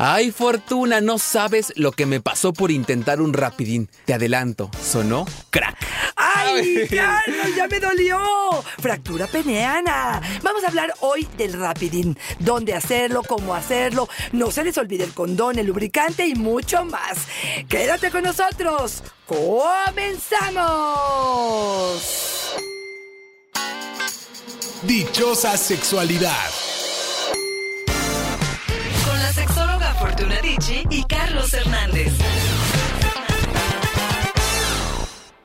Ay, Fortuna, no sabes lo que me pasó por intentar un rapidín. Te adelanto, sonó crack. ¡Ay, Carlos, ya me dolió! Fractura peneana. Vamos a hablar hoy del rapidín. Dónde hacerlo, cómo hacerlo. No se les olvide el condón, el lubricante y mucho más. Quédate con nosotros. ¡Comenzamos! Dichosa sexualidad. Y Carlos Hernández.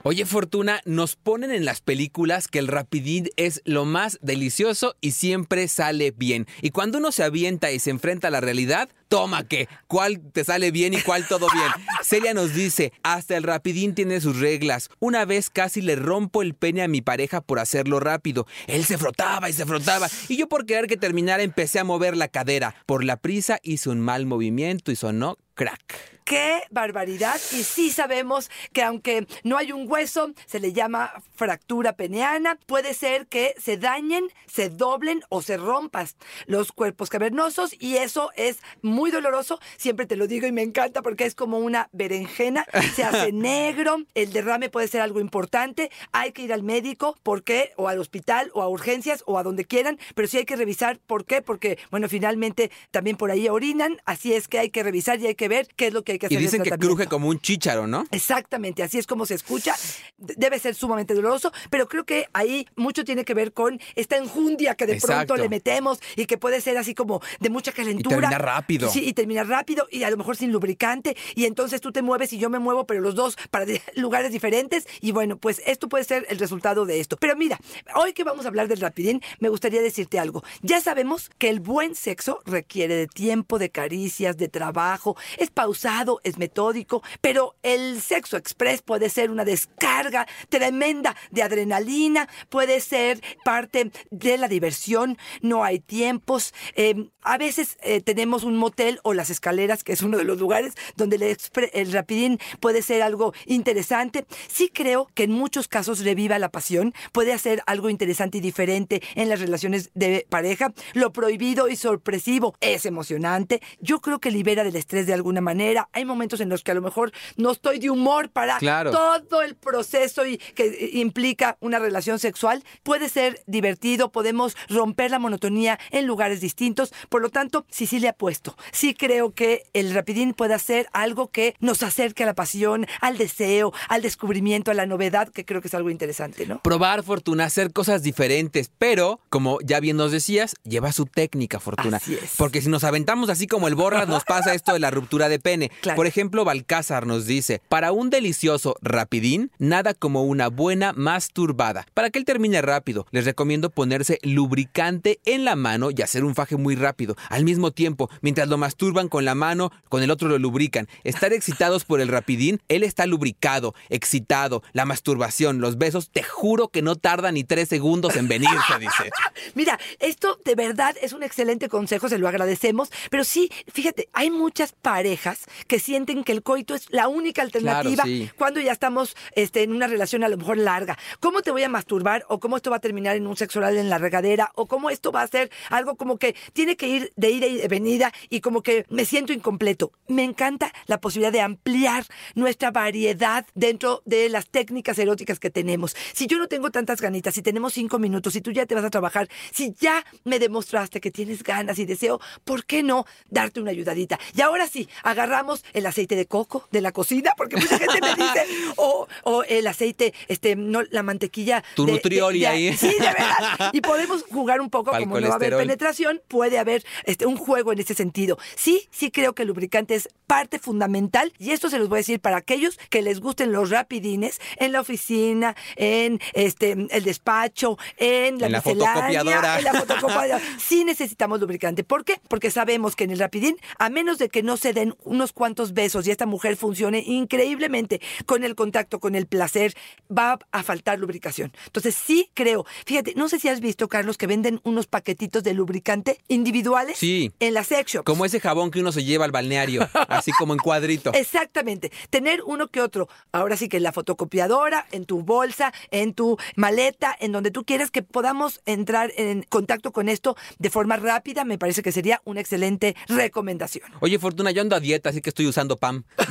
Oye, Fortuna, nos ponen en las películas que el rapidín es lo más delicioso y siempre sale bien. Y cuando uno se avienta y se enfrenta a la realidad, toma que, cuál te sale bien y cuál todo bien. Celia nos dice, hasta el rapidín tiene sus reglas. Una vez casi le rompo el pene a mi pareja por hacerlo rápido. Él se frotaba y se frotaba. Y yo por querer que terminara empecé a mover la cadera. Por la prisa hice un mal movimiento y sonó crack. ¡Qué barbaridad! Y sí sabemos que aunque no hay un hueso, se le llama fractura peneana, puede ser que se dañen, se doblen o se rompan los cuerpos cavernosos y eso es muy doloroso. Siempre te lo digo y me encanta porque es como una berenjena, se hace negro, el derrame puede ser algo importante, hay que ir al médico, ¿por qué? O al hospital o a urgencias o a donde quieran, pero sí hay que revisar, ¿por qué? Porque, bueno, finalmente también por ahí orinan, así es que hay que revisar y hay que ver qué es lo que hay que hacer. Y dicen que cruje como un chícharo, ¿no? Exactamente, así es como se escucha. Debe ser sumamente doloroso, pero creo que ahí mucho tiene que ver con esta enjundia que de Exacto. pronto le metemos y que puede ser así como de mucha calentura. termina rápido. Sí, y termina rápido y a lo mejor sin lubricante y entonces tú te mueves y yo me muevo, pero los dos para lugares diferentes y bueno, pues esto puede ser el resultado de esto. Pero mira, hoy que vamos a hablar del rapidín, me gustaría decirte algo. Ya sabemos que el buen sexo requiere de tiempo, de caricias, de trabajo, es pausado, es metódico, pero el sexo express puede ser una descarga tremenda de adrenalina, puede ser parte de la diversión, no hay tiempos. eh, a veces eh, tenemos un motel o las escaleras, que es uno de los lugares donde el, el rapidín puede ser algo interesante. Sí creo que en muchos casos reviva la pasión, puede hacer algo interesante y diferente en las relaciones de pareja. Lo prohibido y sorpresivo es emocionante. Yo creo que libera del estrés de alguna manera. Hay momentos en los que a lo mejor no estoy de humor para Claro. todo el proceso y que implica una relación sexual. Puede ser divertido, podemos romper la monotonía en lugares distintos. Por lo tanto, sí, sí le apuesto. Sí creo que el rapidín puede hacer algo que nos acerque a la pasión, al deseo, al descubrimiento, a la novedad, que creo que es algo interesante, ¿no? Probar, Fortuna, hacer cosas diferentes, pero, como ya bien nos decías, lleva su técnica, Fortuna. Así es. Porque si nos aventamos así como el borras, nos pasa esto de la ruptura de pene. Claro. Por ejemplo, Balcázar nos dice, para un delicioso rapidín, nada como una buena masturbada. Para que él termine rápido, les recomiendo ponerse lubricante en la mano y hacer un faje muy rápido. Al mismo tiempo, mientras lo masturban con la mano, con el otro lo lubrican. Estar excitados por el rapidín, él está lubricado, excitado, la masturbación, los besos, te juro que no tarda ni tres segundos en venirse, dice. Mira, esto de verdad es un excelente consejo, se lo agradecemos, pero sí, fíjate, hay muchas parejas que sienten que el coito es la única alternativa sí. cuando ya estamos este, en una relación a lo mejor larga. ¿Cómo te voy a masturbar? ¿O cómo esto va a terminar en un sexo oral en la regadera? ¿O cómo esto va a ser algo como que tiene que ir de ida y de venida y como que me siento incompleto? Me encanta la posibilidad de ampliar nuestra variedad dentro de las técnicas eróticas que tenemos. Si yo no tengo tantas ganitas, si tenemos cinco minutos, si tú ya te vas a trabajar, si ya me demostraste que tienes ganas y deseo, ¿por qué no darte una ayudadita? Y ahora sí, agarramos el aceite de coco de la cocina, porque mucha gente me dice, o, o el aceite, este, no, la mantequilla. Tu de- nutrioli de- de- ahí. Sí, de verdad. Y podemos jugar un poco, Pa'l como no va a haber penetración, puede haber este, un juego en ese sentido. Sí, sí creo que el lubricante es parte fundamental, y esto se los voy a decir para aquellos que les gusten los rapidines en la oficina, en este el despacho, en la, En la miscelánea, fotocopiadora. en la fotocopiadora. Sí necesitamos lubricante. ¿Por qué? Porque sabemos que en el rapidín, a menos de que no se den unos cuantos besos y esta mujer funcione increíblemente con el contacto, con el placer, va a faltar lubricación. Entonces sí creo. Fíjate, no sé si has visto, Carlos, que venden unos paquetitos de lubricante individuales Sí. en la sex shops. Como ese jabón que uno se lleva al balneario, así como en cuadrito. Exactamente. Tener uno que otro. Ahora sí que en la fotocopiadora, en tu bolsa, en tu maleta, en donde tú quieras que podamos entrar en contacto con esto de forma rápida, me parece que sería una excelente recomendación. Oye, Fortuna, yo ando a dieta, así que estoy usando PAM.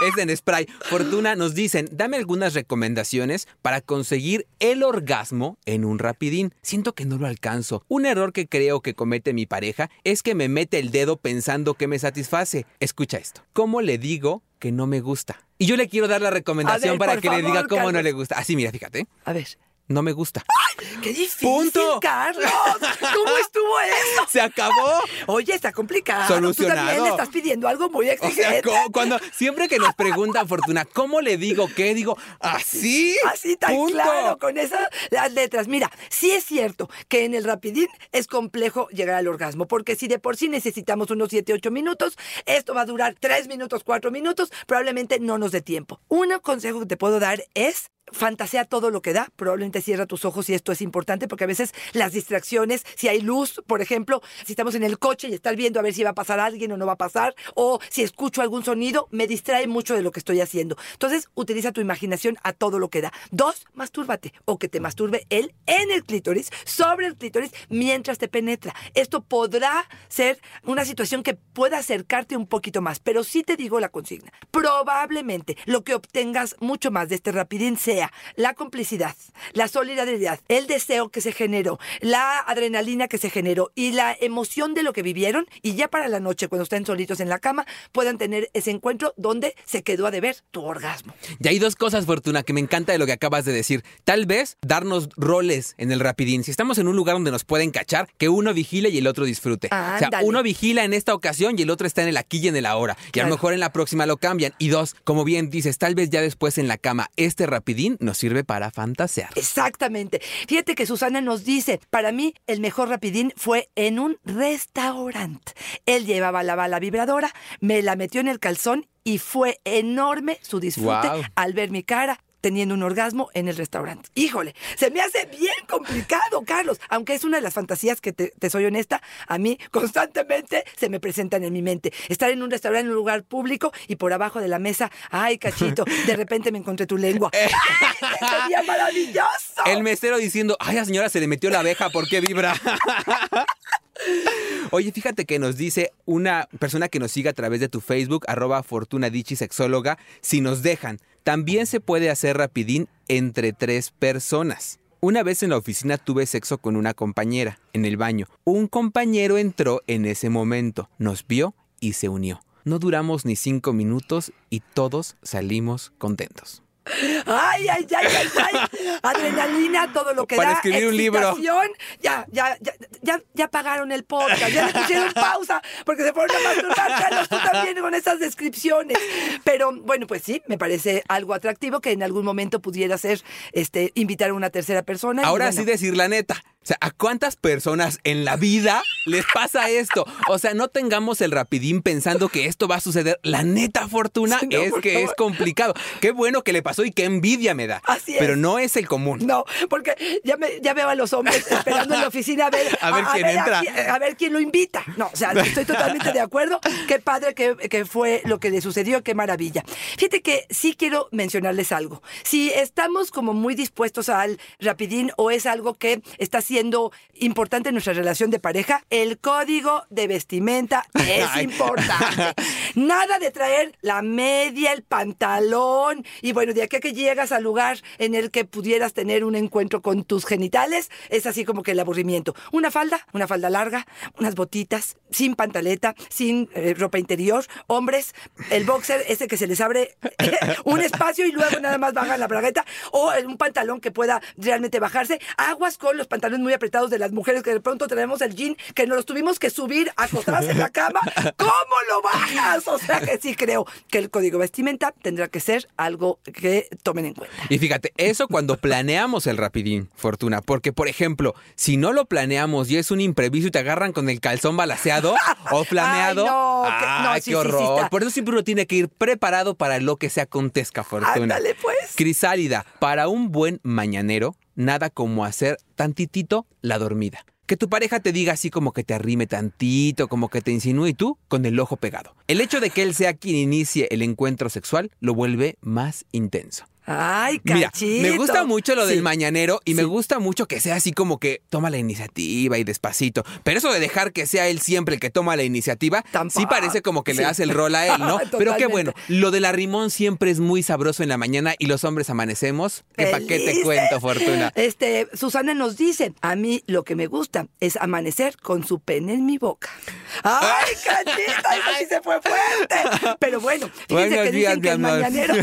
es en spray. Fortuna, nos dicen, dame algunas recomendaciones para conseguir el orgasmo en un rapidín. Siento que no lo alcanzo. Un error que creo que comete mi pareja es que me mete el dedo pensando que me satisface. Escucha esto. ¿Cómo le digo que no me gusta? Y yo le quiero dar la recomendación ver, para que le diga cómo no le gusta. Así, mira, fíjate. A ver. No me gusta. ¡Qué difícil, Punto. Carlos! ¿Cómo estuvo eso? ¡Se acabó! Oye, está complicado. Solucionado. Tú también le estás pidiendo algo muy O sea, exigente. cuando siempre que nos preguntan Fortuna, ¿cómo le digo qué? Digo, así. Así tan punto. claro, con esas las letras. Mira, sí es cierto que en el rapidín es complejo llegar al orgasmo, porque si de por sí necesitamos unos 7, 8 minutos, esto va a durar 3 minutos, 4 minutos, probablemente no nos dé tiempo. Un consejo que te puedo dar es fantasea todo lo que da, probablemente cierra tus ojos y esto es importante porque a veces las distracciones, si hay luz, por ejemplo, si estamos en el coche y estar viendo a ver si va a pasar alguien o no va a pasar, o si escucho algún sonido, me distrae mucho de lo que estoy haciendo. Entonces, utiliza tu imaginación a todo lo que da. Dos, mastúrbate o que te masturbe él en el clítoris, sobre el clítoris, mientras te penetra. Esto podrá ser una situación que pueda acercarte un poquito más, pero sí te digo la consigna. Probablemente lo que obtengas mucho más de este rapidín sea la complicidad, la solidaridad, el deseo que se generó, la adrenalina que se generó y la emoción de lo que vivieron y ya para la noche cuando estén solitos en la cama puedan tener ese encuentro donde se quedó a deber tu orgasmo. Y hay dos cosas, Fortuna, que me encanta de lo que acabas de decir. Tal vez darnos roles en el rapidín. Si estamos en un lugar donde nos pueden cachar, que uno vigile y el otro disfrute. O sea, uno vigila en esta ocasión y el otro está en el aquí y en el ahora. Y a lo mejor en la próxima lo cambian. Y dos, como bien dices, tal vez ya después en la cama, este rapidín nos sirve para fantasear. Exactamente. Fíjate que Susana nos dice, para mí el mejor rapidín fue en un restaurante. Él llevaba la bala vibradora, me la metió en el calzón y fue enorme su disfrute al ver mi cara teniendo un orgasmo en el restaurante. Híjole, se me hace bien complicado, Carlos. Aunque es una de las fantasías que te, te soy honesta, a mí constantemente se me presentan en mi mente. Estar en un restaurante, en un lugar público y por abajo de la mesa, ay, cachito, de repente me encontré tu lengua. Sería maravilloso. El mesero diciendo, ay, la señora se le metió la abeja, ¿por qué vibra? Oye, fíjate que nos dice una persona que nos sigue a través de tu Facebook, arroba Sexóloga, si nos dejan, también se puede hacer rapidín entre tres personas. Una vez en la oficina tuve sexo con una compañera, en el baño. Un compañero entró en ese momento, nos vio y se unió. No duramos ni cinco minutos y todos salimos contentos. Ay, ay, ay, ay, ay. Adrenalina, todo lo que Para da. escribir un libro. excitación. Ya, ya, ya, ya, ya pagaron el podcast, ya le pusieron pausa porque se fueron a masturbar, Carlos, tú también con esas descripciones. Pero bueno, pues sí, me parece algo atractivo que en algún momento pudiera ser este, invitar a una tercera persona. Ahora bueno, sí decir la neta. O sea, ¿a cuántas personas en la vida les pasa esto? O sea, no tengamos el rapidín pensando que esto va a suceder. La neta fortuna Sí, no, es que favor. es complicado. Qué bueno que le pasó y qué envidia me da. Así es. Pero no es el común. No, porque ya, me, ya veo a los hombres esperando en la oficina a ver, A ver quién entra. A, ver quién lo invita. No, o sea, estoy totalmente de acuerdo. Qué padre que, que fue lo que le sucedió, qué maravilla. Fíjate que sí quiero mencionarles algo. Si estamos como muy dispuestos al rapidín o es algo que está siendo importante en nuestra relación de pareja, el código de vestimenta es importante. Nada de traer la media, el pantalón y bueno, de aquí a que llegas al lugar en el que pudieras tener un encuentro con tus genitales, es así como que el aburrimiento. Una falda, una falda larga, unas botitas, sin pantaleta, sin eh, ropa interior, hombres, el boxer ese que se les abre un espacio y luego nada más bajan la bragueta o un pantalón que pueda realmente bajarse. Aguas con los pantalones muy apretados de las mujeres que de pronto tenemos el jean que nos los tuvimos que subir acostadas en la cama. ¿Cómo lo bajas? O sea que sí creo que el código vestimenta tendrá que ser algo que tomen en cuenta. Y fíjate, eso cuando planeamos el rapidín, Fortuna. Porque, por ejemplo, si no lo planeamos y es un imprevisto y te agarran con el calzón balaseado o flameado. Ay, no, que- no, ¡ay, sí, qué sí horror! Por eso siempre uno tiene que ir preparado para lo que se acontezca, Fortuna. Ándale, pues. Crisálida, para un buen mañanero, nada como hacer tantitito la dormida. Que tu pareja te diga así como que te arrime tantito, como que te insinúe y tú con el ojo pegado. El hecho de que él sea quien inicie el encuentro sexual lo vuelve más intenso. Ay, Mira, cachito. me gusta mucho lo del mañanero y me gusta mucho que sea así como que toma la iniciativa y despacito. Pero eso de dejar que sea él siempre el que toma la iniciativa, Tampoco. sí parece como que le hace el rol a él, ¿no? Pero qué bueno, lo del arrimón siempre es muy sabroso en la mañana y los hombres amanecemos. ¿Que ¿Para qué te cuento, Fortuna? Este, Susana nos dice, a mí lo que me gusta es amanecer con su pene en mi boca. ¡Ay, cachita! Eso sí se fue fuerte. Pero bueno, fíjense Buenos que días, dicen que el mañanero...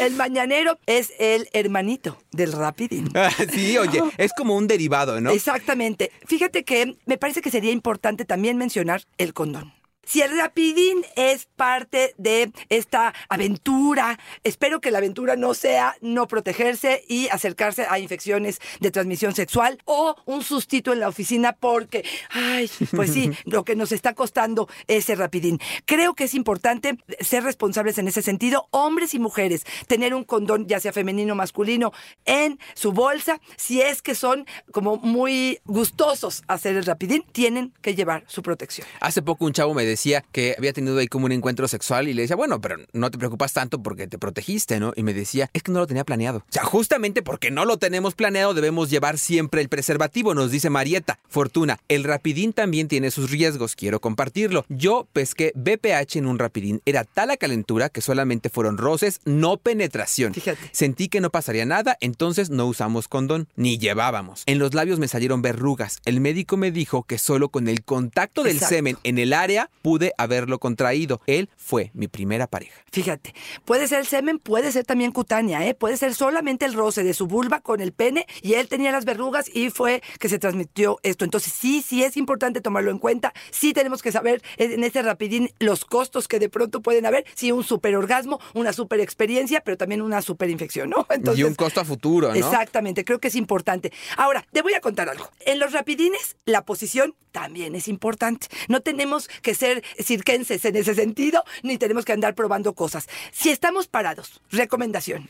el mañanero es el hermanito del rapidín. sí, oye, es como un derivado, ¿no? Exactamente. Fíjate que me parece que sería importante también mencionar el condón. Si el rapidín es parte de esta aventura, espero que la aventura no sea no protegerse y acercarse a infecciones de transmisión sexual o un sustito en la oficina porque, ay, pues sí, lo que nos está costando ese rapidín. Creo que es importante ser responsables en ese sentido, hombres y mujeres, tener un condón, ya sea femenino o masculino, en su bolsa. Si es que son como muy gustosos hacer el rapidín, tienen que llevar su protección. Hace poco un chavo me decía que había tenido ahí como un encuentro sexual y le decía, bueno, pero no te preocupas tanto porque te protegiste, ¿no? Y me decía, es que no lo tenía planeado. O sea, justamente porque no lo tenemos planeado debemos llevar siempre el preservativo, nos dice Marieta. Fortuna, el rapidín también tiene sus riesgos, quiero compartirlo. Yo pesqué BPH en un rapidín, era tal la calentura que solamente fueron roces, no penetración. Fíjate. Sentí que no pasaría nada, entonces no usamos condón, ni llevábamos. En los labios me salieron verrugas. El médico me dijo que solo con el contacto del Exacto. semen en el área pude haberlo contraído. Él fue mi primera pareja. Fíjate, puede ser semen, puede ser también cutánea, ¿eh? puede ser solamente el roce de su vulva con el pene y él tenía las verrugas y fue que se transmitió esto. Entonces sí, sí es importante tomarlo en cuenta, sí tenemos que saber en este rapidín los costos que de pronto pueden haber, sí un super orgasmo, una super experiencia, pero también una super infección, ¿no? y un costo a futuro, ¿no? Exactamente, creo que es importante. Ahora, te voy a contar algo. En los rapidines, la posición también es importante. No tenemos que ser cirquenses en ese sentido, ni tenemos que andar probando cosas. Si estamos parados, recomendación.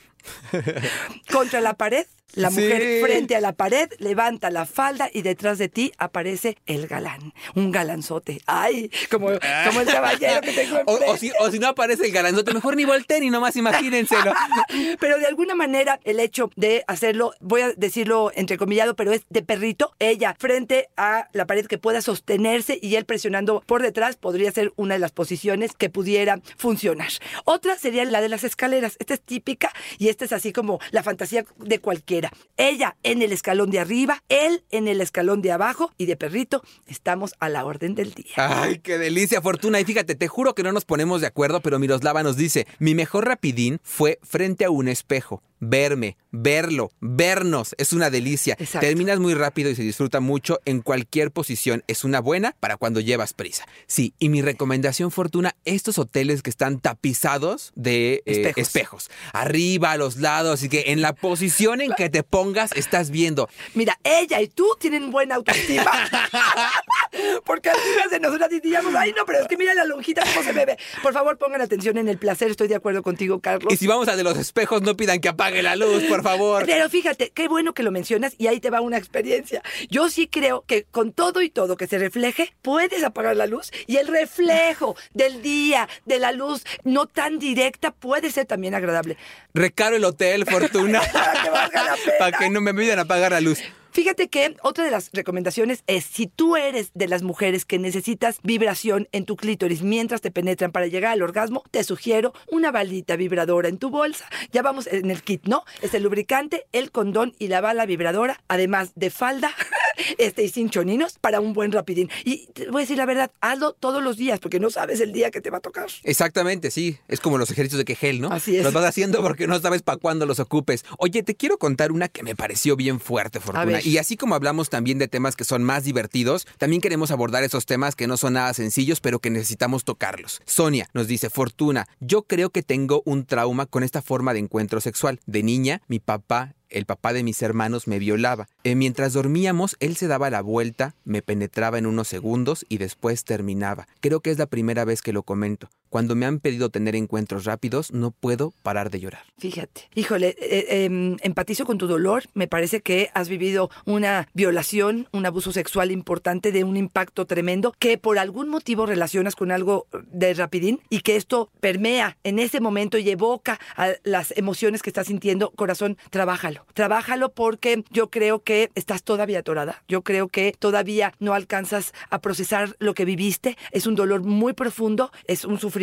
Contra la pared, la Sí. mujer frente a la pared levanta la falda y detrás de ti aparece el galán, un galanzote. Ay, como, como el caballero que tengo O, o si, o si no aparece el galanzote, mejor ni volteen y nomás imagínenselo. Pero de alguna manera el hecho de hacerlo, voy a decirlo entrecomillado, pero es de perrito, ella frente a la pared que pueda sostenerse y él presionando por detrás podría ser una de las posiciones que pudiera funcionar. Otra sería la de las escaleras. Esta es típica y esta es así como la fantasía de cualquiera. Ella en el escalón de arriba, él en el escalón de abajo y de perrito estamos a la orden del día. Ay, qué delicia, Fortuna. Y fíjate, te juro que no nos ponemos de acuerdo, pero Miroslava nos dice, mi mejor rapidín fue frente a un espejo. Verme, verlo, vernos, es una delicia. Exacto. Terminas muy rápido y se disfruta mucho en cualquier posición. Es una buena para cuando llevas prisa. Sí, y mi recomendación, Fortuna, estos hoteles que están tapizados de eh, Espejos. Arriba, a los lados, y que en la posición en que te pongas estás viendo. Mira, ella y tú tienen buena autoestima. Porque algunas de nosotras diríamos, ay, no, pero es que mira la lonjita cómo se me ve. Por favor, pongan atención en el placer. Estoy de acuerdo contigo, Carlos. Y si vamos a de los espejos, no pidan que apague la luz, por favor. Pero fíjate, qué bueno que lo mencionas y ahí te va una experiencia. Yo sí creo que con todo y todo que se refleje, puedes apagar la luz y el reflejo del día, de la luz no tan directa, puede ser también agradable. Recaro el hotel, Fortuna. Para que valga la pena. Para que no me vayan a apagar la luz. Fíjate que otra de las recomendaciones es si tú eres de las mujeres que necesitas vibración en tu clítoris mientras te penetran para llegar al orgasmo, te sugiero una balita vibradora en tu bolsa. Ya vamos en el kit, ¿no? Es el lubricante, el condón y la bala vibradora, además de falda, este y sin choninos para un buen rapidín. Y te voy a decir la verdad, hazlo todos los días porque no sabes el día que te va a tocar. Exactamente, sí. Es como los ejercicios de Kegel, ¿no? Así es. Los vas haciendo porque no sabes para cuándo los ocupes. Oye, te quiero contar una que me pareció bien fuerte, Fortuna. Y así como hablamos también de temas que son más divertidos, también queremos abordar esos temas que no son nada sencillos, pero que necesitamos tocarlos. Sonia nos dice, Fortuna, yo creo que tengo un trauma con esta forma de encuentro sexual. De niña, mi papá el papá de mis hermanos me violaba. Eh, mientras dormíamos, él se daba la vuelta, me penetraba en unos segundos y después terminaba. Creo que es la primera vez que lo comento. Cuando me han pedido tener encuentros rápidos, no puedo parar de llorar. Fíjate, híjole, eh, em, empatizo con tu dolor. Me parece que has vivido una violación, un abuso sexual importante de un impacto tremendo que por algún motivo relacionas con algo de rapidín y que esto permea en ese momento y evoca a las emociones que estás sintiendo. Corazón, trabájalo. Trabájalo porque yo creo que estás todavía atorada. Yo creo que todavía no alcanzas a procesar lo que viviste. Es un dolor muy profundo, es un sufrimiento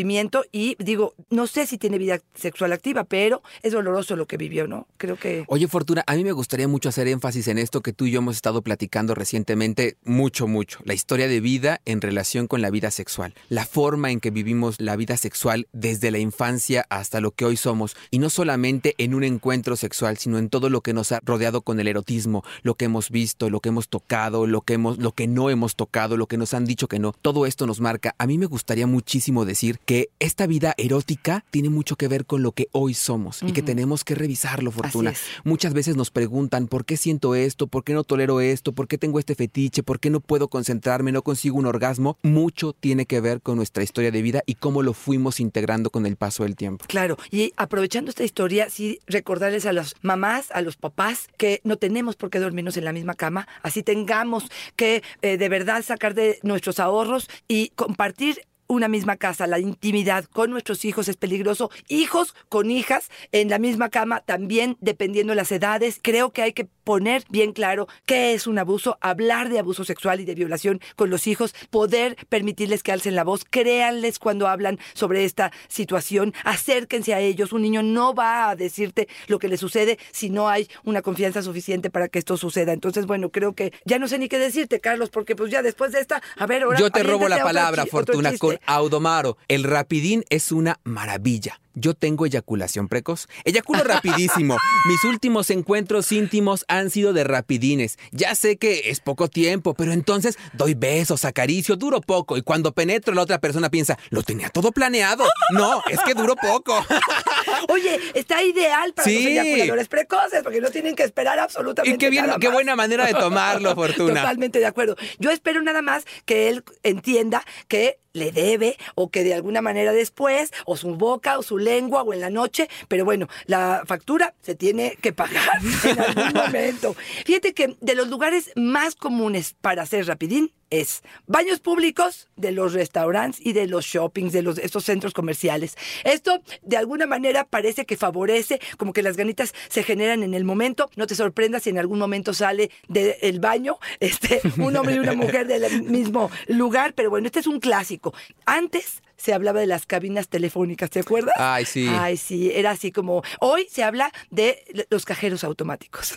y digo, no sé si tiene vida sexual activa, pero es doloroso lo que vivió, ¿no? Creo que... Oye, Fortuna, a mí me gustaría mucho hacer énfasis en esto que tú y yo hemos estado platicando recientemente, mucho, mucho. La historia de vida en relación con la vida sexual. La forma en que vivimos la vida sexual desde la infancia hasta lo que hoy somos. Y no solamente en un encuentro sexual, sino en todo lo que nos ha rodeado con el erotismo, lo que hemos visto, lo que hemos tocado, lo que, hemos, lo que no hemos tocado, lo que nos han dicho que no. Todo esto nos marca. A mí me gustaría muchísimo decir que esta vida erótica tiene mucho que ver con lo que hoy somos y que tenemos que revisarlo, Fortuna. Muchas veces nos preguntan por qué siento esto, por qué no tolero esto, por qué tengo este fetiche, por qué no puedo concentrarme, no consigo un orgasmo. Mucho tiene que ver con nuestra historia de vida y cómo lo fuimos integrando con el paso del tiempo. Claro, y aprovechando esta historia, sí recordarles a las mamás, a los papás, que no tenemos por qué dormirnos en la misma cama, así tengamos que eh, de verdad sacar de nuestros ahorros y compartir una misma casa, la intimidad con nuestros hijos es peligroso. Hijos con hijas en la misma cama también, dependiendo de las edades. Creo que hay que poner bien claro qué es un abuso, hablar de abuso sexual y de violación con los hijos, poder permitirles que alcen la voz, créanles cuando hablan sobre esta situación, acérquense a ellos. Un niño no va a decirte lo que le sucede si no hay una confianza suficiente para que esto suceda. Entonces, bueno, creo que ya no sé ni qué decirte, Carlos, porque pues ya después de esta, a ver, ahora Yo te robo la palabra, Fortuna, con Audomaro. El rapidín es una maravilla. Yo tengo eyaculación precoz. Eyaculo rapidísimo. Mis últimos encuentros íntimos han sido de rapidines. Ya sé que es poco tiempo, pero entonces doy besos, acaricio, duro poco. Y cuando penetro, la otra persona piensa, lo tenía todo planeado. No, es que duró poco. Oye, está ideal para Sí. los eyaculadores precoces, porque no tienen que esperar absolutamente Y qué, bien, nada qué más. buena manera de tomarlo, Fortuna. Totalmente de acuerdo. Yo espero nada más que él entienda que le debe o que de alguna manera después, o su boca, o su lengua, o en la noche, pero bueno, la factura se tiene que pagar en algún momento. Fíjate que de los lugares más comunes para hacer rapidín es baños públicos de los restaurantes y de los shoppings, de los, estos centros comerciales. Esto de alguna manera parece que favorece, como que las ganitas se generan en el momento. No te sorprendas si en algún momento sale del baño este, un hombre y una mujer del mismo lugar, pero bueno, este es un clásico. Antes se hablaba de las cabinas telefónicas, ¿te acuerdas? Ay, sí. Ay, sí, era así como... Hoy se habla de los cajeros automáticos.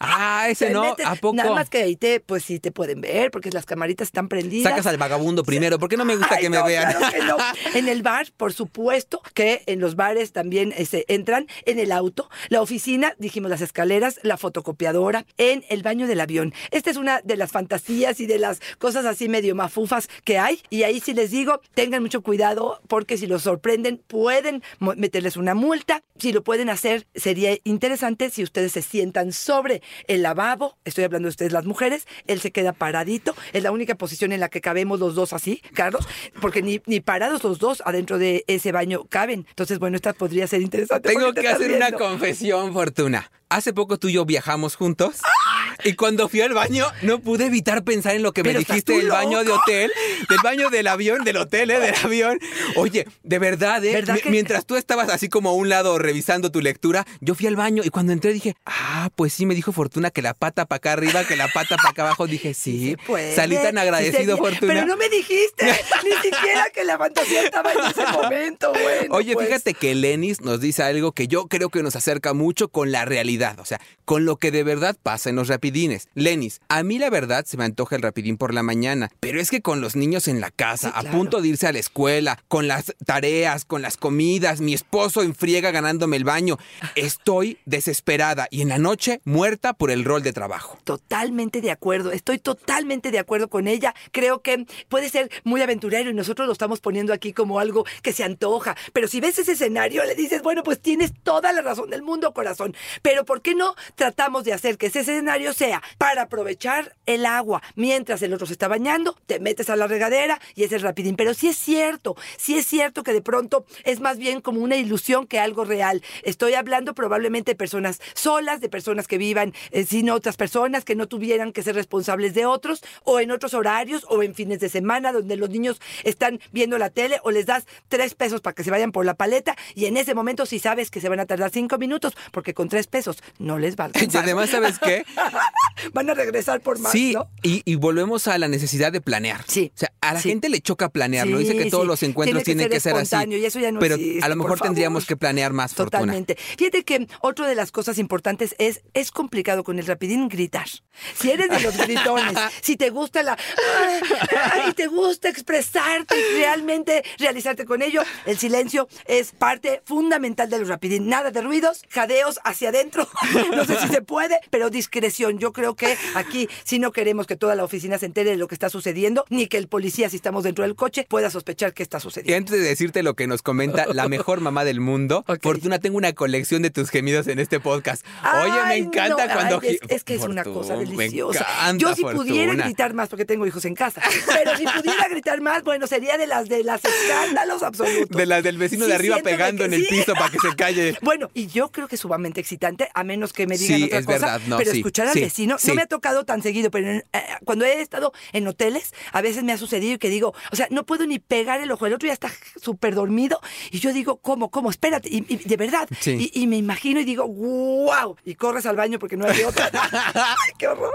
Ah, ese no, metes- ¿a poco? Nada más que ahí te, pues sí te pueden ver, porque las camaritas están prendidas. Sacas al vagabundo primero, porque no me gusta Ay, que me vean. claro que no. En el bar, por supuesto, que en los bares también este, entran, en el auto, la oficina, dijimos las escaleras, la fotocopiadora, en el baño del avión. Esta es una de las fantasías y de las cosas así medio mafufas que hay. Y ahí sí les digo, tengan mucho cuidado, porque si los sorprenden, pueden meterles una multa. Si lo pueden hacer, sería interesante si ustedes se sientan sobre el lavabo. Estoy hablando de ustedes, las mujeres. Él se queda paradito. Es la única posición en la que cabemos los dos así, Carlos, porque ni, ni parados los dos adentro de ese baño caben. Entonces, bueno, esta podría ser interesante. Tengo ¿Por qué te que hacer una confesión, Fortuna. Hace poco tú y yo viajamos juntos. Y cuando fui al baño, no pude evitar pensar en lo que me dijiste del baño de hotel, del baño del avión, del hotel, ¿eh? del avión. Oye, de verdad, ¿eh? ¿Verdad Mi- que- Mientras tú estabas así como a un lado revisando tu lectura, yo fui al baño y cuando entré dije, ah, pues sí, me dijo Fortuna que la pata para acá arriba, que la pata para acá abajo. Dije, sí, puede, salí tan agradecido. Fortuna. Pero no me dijiste ni siquiera que la fantasía estaba en ese momento, bueno. Oye, pues. fíjate que Lenis nos dice algo que yo creo que nos acerca mucho con la realidad, o sea, con lo que de verdad pasa en los rapidines. Lenis, a mí la verdad se me antoja el rapidín por la mañana, pero es que con los niños en la casa, Sí, a punto de irse a la escuela, con las tareas, con las comidas, mi esposo en friega ganándome el baño, estoy desesperada y en la noche muerta por el rol de trabajo. Totalmente de acuerdo, estoy totalmente de acuerdo con ella. Creo que puede ser muy aventurero y nosotros lo estamos poniendo aquí como algo que se antoja. Pero si ves ese escenario, le dices, bueno, pues tienes toda la razón del mundo, corazón. Pero ¿por qué no tratamos de hacer que ese escenario sea para aprovechar el agua mientras el otro se está bañando, te metes a la regadera y es el rapidín? Pero sí es cierto, sí es cierto que de pronto es más bien como una ilusión que algo real. Estoy hablando probablemente de personas solas, de personas que vivan eh, sin otras personas, que no tuvieran que ser responsables de otros, o en otros horarios, o en fines de semana, donde los niños están viendo la tele, o les das tres pesos para que se vayan por la paleta, y en ese momento sí sabes que se van a tardar cinco minutos, porque con tres pesos no les va a Y alcanzar. además, ¿sabes qué? Van a regresar por más, Sí, ¿no? y, y volvemos a la necesidad de planear. Sí, O sea, a la sí. gente le choca planearlo. Sí, Dice que todos los encuentros Tiene tienen que que ser así. y eso ya no Pero existe, a lo mejor tendríamos que planear más, Fortuna. Totalmente. Fíjate que otra de las cosas importantes es, es complicado con el rapidín gritar. Si eres de los gritones, si te gusta la... y te gusta expresarte y realmente realizarte con ello, el silencio es parte fundamental de los rapidín. Nada de ruidos, jadeos hacia adentro. No sé si se puede, pero discreción. Yo creo que aquí si no queremos que toda la oficina se entere de lo que está sucediendo, ni que el policía, si estamos dentro del coche, pueda sospechar qué está Y sucediendo. antes de decirte lo que nos comenta la mejor mamá del mundo, Ok. Fortuna, tengo una colección de tus gemidos en este podcast. Oye, me encanta no, cuando... ay, es, que es una cosa deliciosa. encanta, Yo si pudiera gritar más, porque tengo hijos en casa, pero si pudiera gritar más, bueno, sería de las de las escándalos absolutos. De las del vecino Sí, de arriba pegando en el sí. piso para que se calle. Bueno, y yo creo que es sumamente excitante, a menos que me digan Sí, otra es cosa. verdad, no, pero sí, escuchar al sí, vecino no me ha tocado tan seguido, pero en- eh, cuando he estado en hoteles, a veces me ha sucedido y que digo, o sea, no puedo ni pegar el ojo. El otro ya está súper dormido y yo digo, ¿cómo, cómo? Espérate. Y, y de verdad. Y, y me imagino y digo, ¡wow! Y corres al baño porque no hay otra. ¡Ay, qué horror!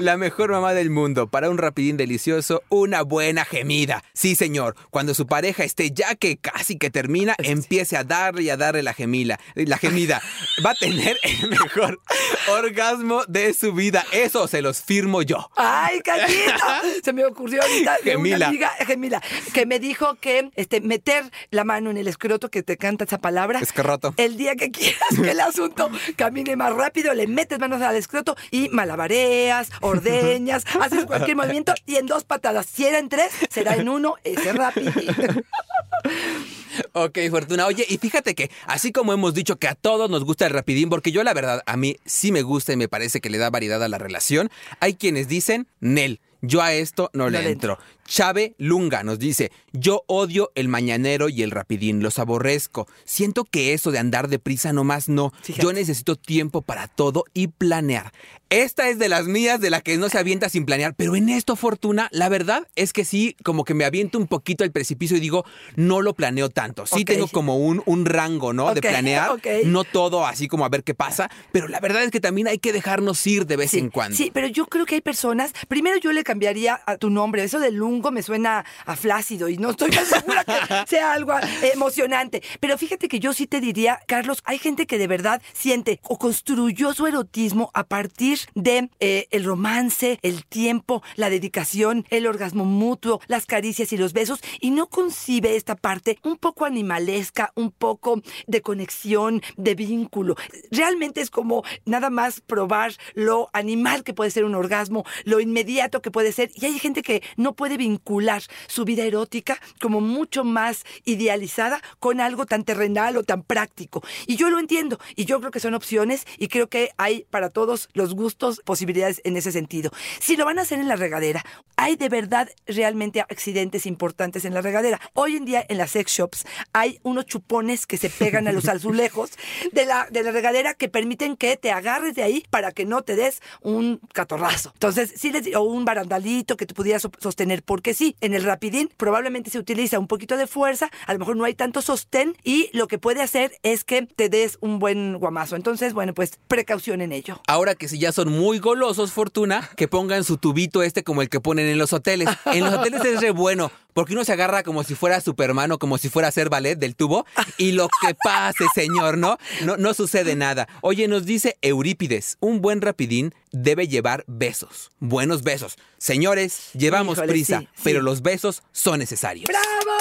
La mejor mamá del mundo. Para un rapidín delicioso, una buena gemida. Sí, señor. Cuando su pareja esté ya que casi que termina, empiece a darle y a darle la gemila. La gemida. Va a tener el mejor orgasmo de su vida. Eso se los firmo yo. ¡Ay, Carlita! Se me ocurrió ahorita de Gemila. una amiga, Gemila, que me dijo que este, meter la mano en el escroto, que te canta esa palabra. Escroto. El día que quieras que el asunto camine más rápido, le metes manos al escroto y malabareas, ordeñas, haces cualquier movimiento y en dos patadas. Si era en tres, será en uno, ese rápido. Ok, Fortuna. Oye, y fíjate que así como hemos dicho que a todos nos gusta el rapidín, porque yo la verdad, a mí sí me gusta y me parece que le da variedad a la relación, hay quienes dicen, Nel, yo a esto no, le le entro. Chave Lunga nos dice, yo odio el mañanero y el rapidín, los aborrezco. Siento que eso de andar deprisa nomás no. Fíjate. Yo necesito tiempo para todo y planear. Esta es de las mías, de la que no se avienta sin planear, pero en esto, Fortuna, la verdad es que sí, como que me aviento un poquito al precipicio y digo, no lo planeo tanto. Sí tengo como un, un rango, ¿no? de planear, no todo así como a ver qué pasa, pero la verdad es que también hay que dejarnos ir de vez Sí, en cuando. Sí, pero yo creo que hay personas. Primero, yo le cambiaría a tu nombre. Eso de lungo me suena a flácido y no estoy tan segura que sea algo eh, emocionante. Pero fíjate que yo sí te diría, Carlos, hay gente que de verdad siente o construyó su erotismo a partir de eh, el romance, el tiempo, la dedicación, el orgasmo mutuo, las caricias y los besos y no concibe esta parte un poco animalesca, un poco de conexión, de vínculo. Realmente es como nada más probar lo animal que puede ser un orgasmo, lo inmediato que puede ser. Y hay gente que no puede vincular su vida erótica como mucho más idealizada con algo tan terrenal o tan práctico. Y yo lo entiendo. Y yo creo que son opciones y creo que hay para todos los gustos posibilidades en ese sentido. Si lo van a hacer en la regadera hay de verdad realmente accidentes importantes en la regadera. Hoy en día en las sex shops hay unos chupones que se pegan a los azulejos de la, de la regadera que permiten que te agarres de ahí para que no te des un catorrazo. Entonces, sí les o un barandalito que te pudieras so- sostener, porque sí, en el rapidín probablemente se utiliza un poquito de fuerza, a lo mejor no hay tanto sostén y lo que puede hacer es que te des un buen guamazo. Entonces, bueno, pues precaución en ello. Ahora que si ya son muy golosos, Fortuna, que pongan su tubito este como el que ponen en los hoteles. En los hoteles es re bueno, porque uno se agarra como si fuera Superman o como si fuera a hacer ballet del tubo y lo que pase, señor, ¿no? No, no sucede nada. Oye, nos dice Eurípides, un buen rapidín debe llevar besos, buenos besos. Señores, llevamos Híjole, prisa, sí, sí. pero los besos son necesarios. ¡Bravo!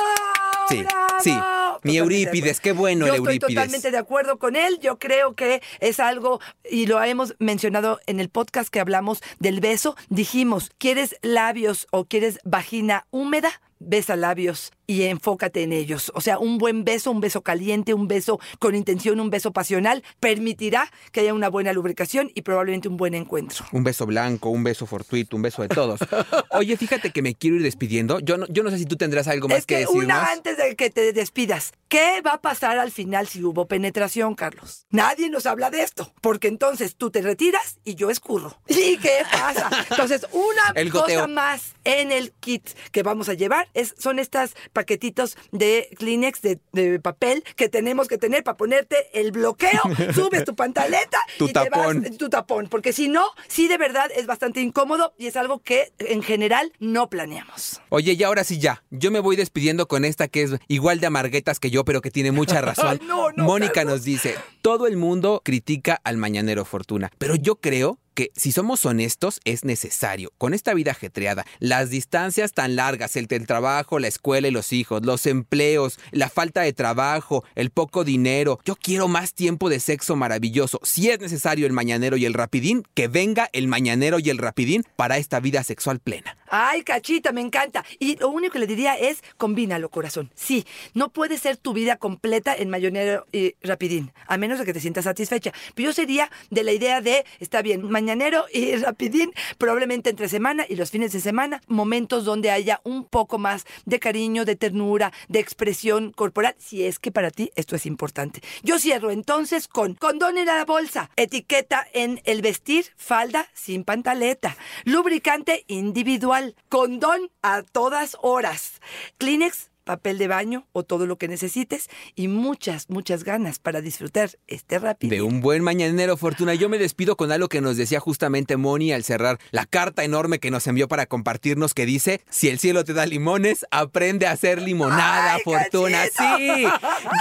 Sí, ¡Bravo! sí. Mi Eurípides, qué bueno Yo el estoy Eurípides. totalmente de acuerdo con él. Yo creo que es algo, y lo hemos mencionado en el podcast que hablamos del beso. Dijimos, ¿quieres labios o quieres vagina húmeda? Besa labios y enfócate en ellos. O sea, un buen beso, un beso caliente, un beso con intención, un beso pasional, permitirá que haya una buena lubricación y probablemente un buen encuentro. Un beso blanco, un beso fortuito, un beso de todos. Oye, fíjate que me quiero ir despidiendo. Yo no, yo no sé si tú tendrás algo más Es que, decirnos. una antes de que te despidas. ¿Qué va a pasar al final si hubo penetración, Carlos? Nadie nos habla de esto, porque entonces tú te retiras y yo escurro. ¿Y qué pasa? Entonces, una El cosa más en el kit que vamos a llevar es, son estos paquetitos de Kleenex de, de papel que tenemos que tener para ponerte el bloqueo, subes tu pantaleta Tu y te tapón. vas tu tapón, porque si no, sí de verdad es bastante incómodo y es algo que en general no planeamos. Oye, y ahora sí ya. Yo me voy despidiendo con esta que es igual de amarguetas que yo, pero que tiene mucha razón. Ay, no, no, Mónica Carlos. nos dice, todo el mundo critica al mañanero Fortuna, pero yo creo que si somos honestos es necesario. Con esta vida ajetreada, las distancias tan largas, el del trabajo, la escuela y los hijos, los empleos, la falta de trabajo, el poco dinero, yo quiero más tiempo de sexo maravilloso. Si es necesario el mañanero y el rapidín, que venga el mañanero y el rapidín para esta vida sexual plena. Ay, cachita, me encanta. Y lo único que le diría es, combínalo, corazón. Sí, no puede ser tu vida completa en mayonero y rapidín, a menos de que te sientas satisfecha. Pero yo sería de la idea de, está bien, mañanero y rapidín, probablemente entre semana y los fines de semana, momentos donde haya un poco más de cariño, de ternura, de expresión corporal, si es que para ti esto es importante. Yo cierro entonces con condón en la bolsa, etiqueta en el vestir, falda sin pantaleta, lubricante individual, condón a todas horas, Kleenex, papel de baño o todo lo que necesites y muchas, muchas ganas para disfrutar este rápido. De un buen mañanero, Fortuna. Yo me despido con algo que nos decía justamente Moni al cerrar la carta enorme que nos envió para compartirnos que dice, si el cielo te da limones, aprende a hacer limonada, ¡Ay, Fortuna. cachito! Sí,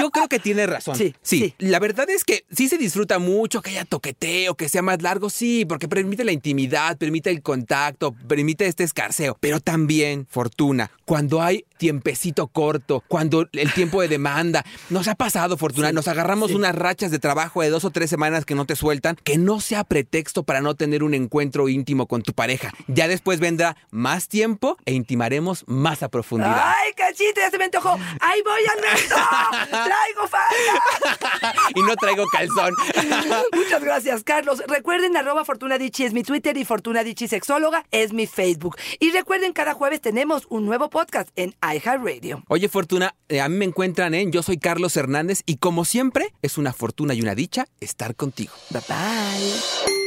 yo creo que tiene razón. Sí, sí. La verdad es que sí se disfruta mucho que haya toqueteo, que sea más largo, sí, porque permite la intimidad, permite el contacto, permite este escarceo. Pero también, Fortuna, cuando hay tiempecito corto, cuando el tiempo de demanda, nos ha pasado, Fortuna, nos agarramos unas rachas de trabajo de dos o tres semanas que no te sueltan, que no sea pretexto para no tener un encuentro íntimo con tu pareja. Ya después vendrá más tiempo e intimaremos más a profundidad. ¡Ay, cachita! Ya se me antojó. ¡Ahí voy, Alberto! ¡Traigo falda! y no traigo calzón. Muchas gracias, Carlos. Recuerden, arroba Fortuna Dicci es mi Twitter y Fortuna Dicci Sexóloga es mi Facebook. Y recuerden, cada jueves tenemos un nuevo podcast en iHeartRadio. Oye, Fortuna, eh, a mí me encuentran en Yo soy Carlos Hernández y como siempre, es una fortuna y una dicha estar contigo. Bye bye.